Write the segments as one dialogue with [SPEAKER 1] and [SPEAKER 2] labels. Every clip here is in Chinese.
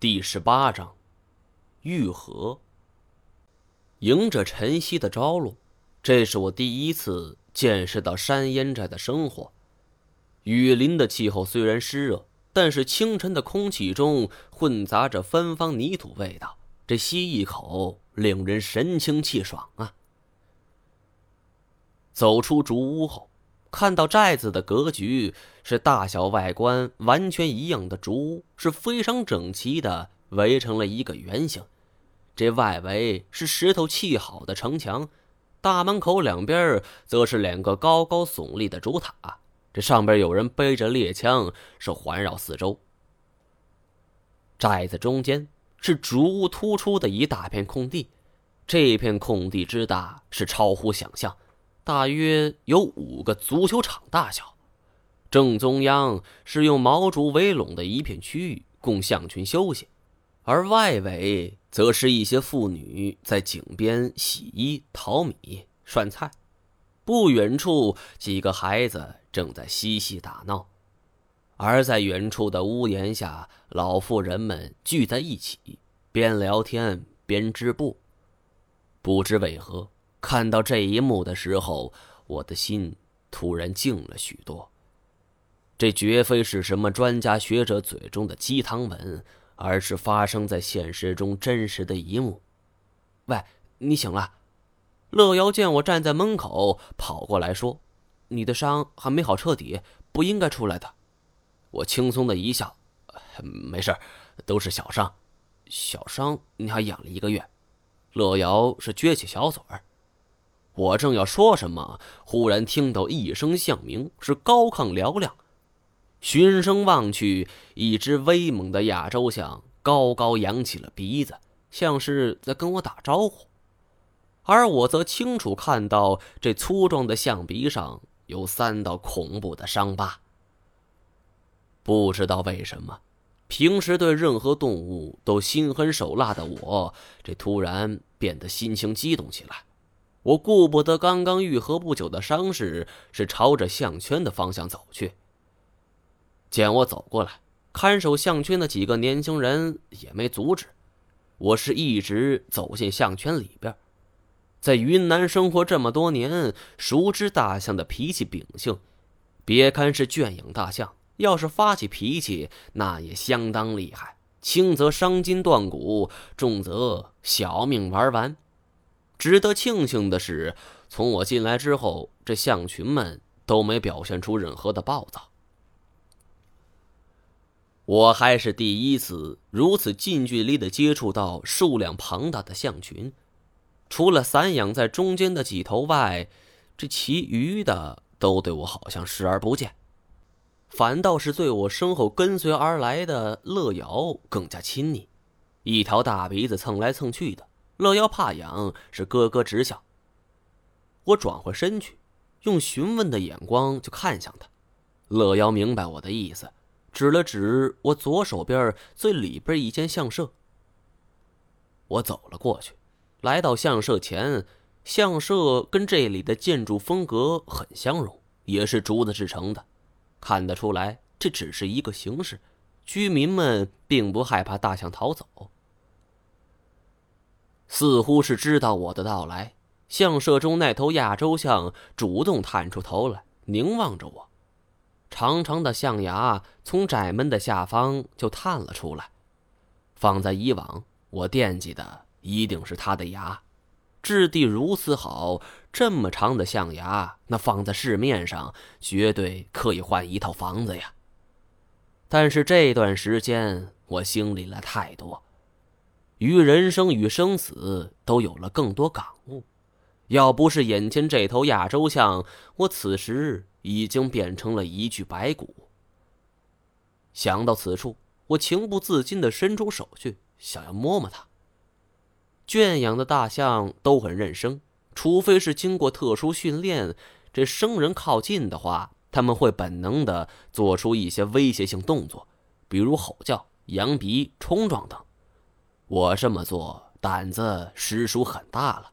[SPEAKER 1] 第十八章，愈合。迎着晨曦的朝露，这是我第一次见识到山烟寨的生活。雨林的气候虽然湿热，但是清晨的空气中混杂着芬芳泥土味道，这吸一口，令人神清气爽啊！走出竹屋后。看到寨子的格局是大小外观完全一样的竹屋，是非常整齐的围成了一个圆形。这外围是石头砌好的城墙，大门口两边则是两个高高耸立的竹塔。这上边有人背着猎枪，是环绕四周。寨子中间是竹屋突出的一大片空地，这片空地之大是超乎想象。大约有五个足球场大小，正中央是用毛竹围拢的一片区域，供象群休息，而外围则是一些妇女在井边洗衣、淘米、涮菜。不远处，几个孩子正在嬉戏打闹，而在远处的屋檐下，老妇人们聚在一起，边聊天边织布。不知为何。看到这一幕的时候，我的心突然静了许多。这绝非是什么专家学者嘴中的鸡汤文，而是发生在现实中真实的一幕。喂，你醒了？乐瑶见我站在门口，跑过来说：“你的伤还没好彻底，不应该出来的。”我轻松的一笑：“没事，都是小伤。小伤你还养了一个月。”乐瑶是撅起小嘴儿。我正要说什么，忽然听到一声象鸣，是高亢嘹亮。循声望去，一只威猛的亚洲象高高扬起了鼻子，像是在跟我打招呼。而我则清楚看到，这粗壮的象鼻上有三道恐怖的伤疤。不知道为什么，平时对任何动物都心狠手辣的我，这突然变得心情激动起来。我顾不得刚刚愈合不久的伤势，是朝着项圈的方向走去。见我走过来，看守项圈的几个年轻人也没阻止，我是一直走进项圈里边。在云南生活这么多年，熟知大象的脾气秉性。别看是圈养大象，要是发起脾气，那也相当厉害，轻则伤筋断骨，重则小命玩完。值得庆幸的是，从我进来之后，这象群们都没表现出任何的暴躁。我还是第一次如此近距离的接触到数量庞大的象群，除了散养在中间的几头外，这其余的都对我好像视而不见，反倒是对我身后跟随而来的乐瑶更加亲昵，一条大鼻子蹭来蹭去的。乐瑶怕痒，是咯咯直笑。我转回身去，用询问的眼光就看向他。乐瑶明白我的意思，指了指我左手边最里边一间相舍。我走了过去，来到相舍前。相舍跟这里的建筑风格很相融，也是竹子制成的。看得出来，这只是一个形式，居民们并不害怕大象逃走。似乎是知道我的到来，象舍中那头亚洲象主动探出头来，凝望着我。长长的象牙从窄门的下方就探了出来。放在以往，我惦记的一定是它的牙，质地如此好，这么长的象牙，那放在市面上绝对可以换一套房子呀。但是这段时间，我经历了太多。于人生与生死都有了更多感悟，要不是眼前这头亚洲象，我此时已经变成了一具白骨。想到此处，我情不自禁地伸出手去，想要摸摸它。圈养的大象都很认生，除非是经过特殊训练，这生人靠近的话，他们会本能地做出一些威胁性动作，比如吼叫、扬鼻、冲撞等。我这么做胆子实属很大了，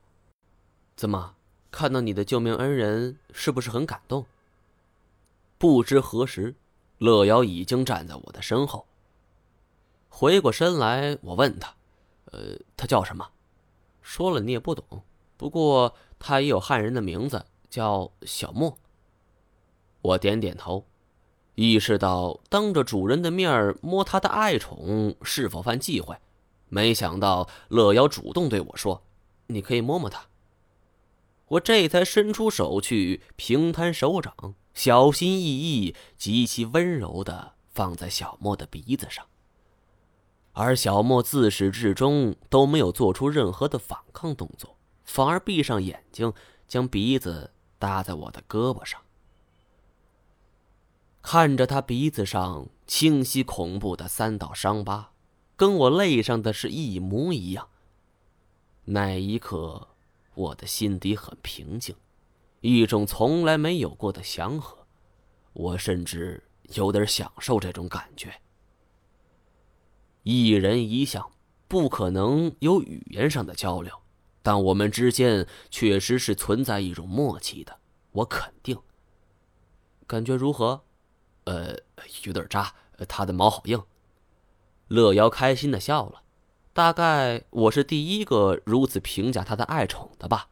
[SPEAKER 1] 怎么看到你的救命恩人是不是很感动？不知何时，乐瑶已经站在我的身后。回过身来，我问他：“呃，他叫什么？”说了你也不懂。不过他也有汉人的名字，叫小莫。我点点头，意识到当着主人的面摸他的爱宠是否犯忌讳。没想到乐瑶主动对我说：“你可以摸摸他。”我这才伸出手去，平摊手掌，小心翼翼、极其温柔的放在小莫的鼻子上。而小莫自始至终都没有做出任何的反抗动作，反而闭上眼睛，将鼻子搭在我的胳膊上，看着他鼻子上清晰恐怖的三道伤疤。跟我泪上的是一模一样。那一刻，我的心底很平静，一种从来没有过的祥和，我甚至有点享受这种感觉。一人一相，不可能有语言上的交流，但我们之间确实是存在一种默契的，我肯定。感觉如何？呃，有点扎，它的毛好硬。乐瑶开心的笑了，大概我是第一个如此评价他的爱宠的吧。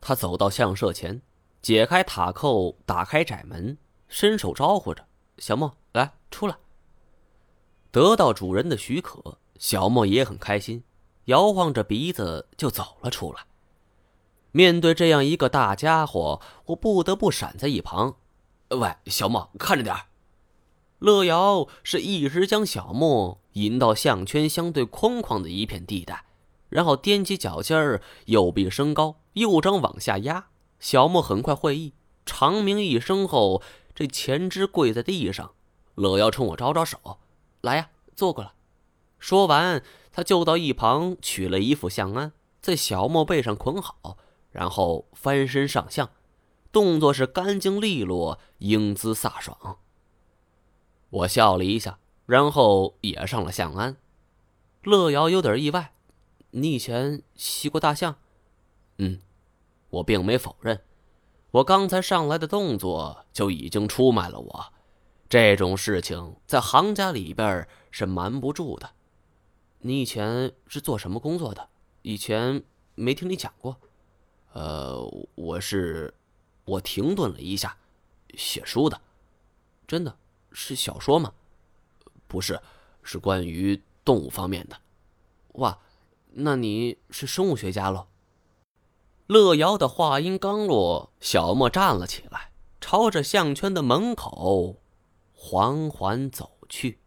[SPEAKER 1] 他走到相舍前，解开塔扣，打开窄门，伸手招呼着小莫：“来，出来。”得到主人的许可，小莫也很开心，摇晃着鼻子就走了出来。面对这样一个大家伙，我不得不闪在一旁：“喂，小莫，看着点儿。”乐瑶是一直将小莫引到项圈相对空旷的一片地带，然后踮起脚尖儿，右臂升高，右掌往下压。小莫很快会意，长鸣一声后，这前肢跪在地上。乐瑶冲我招招手：“来呀，坐过来。”说完，他就到一旁取了一副相鞍，在小莫背上捆好，然后翻身上相，动作是干净利落，英姿飒爽。我笑了一下，然后也上了象鞍。乐瑶有点意外：“你以前骑过大象？”“嗯。”我并没否认。我刚才上来的动作就已经出卖了我。这种事情在行家里边是瞒不住的。你以前是做什么工作的？以前没听你讲过。呃，我是……我停顿了一下，写书的。真的。是小说吗？不是，是关于动物方面的。哇，那你是生物学家喽？乐瑶的话音刚落，小莫站了起来，朝着项圈的门口缓缓走去。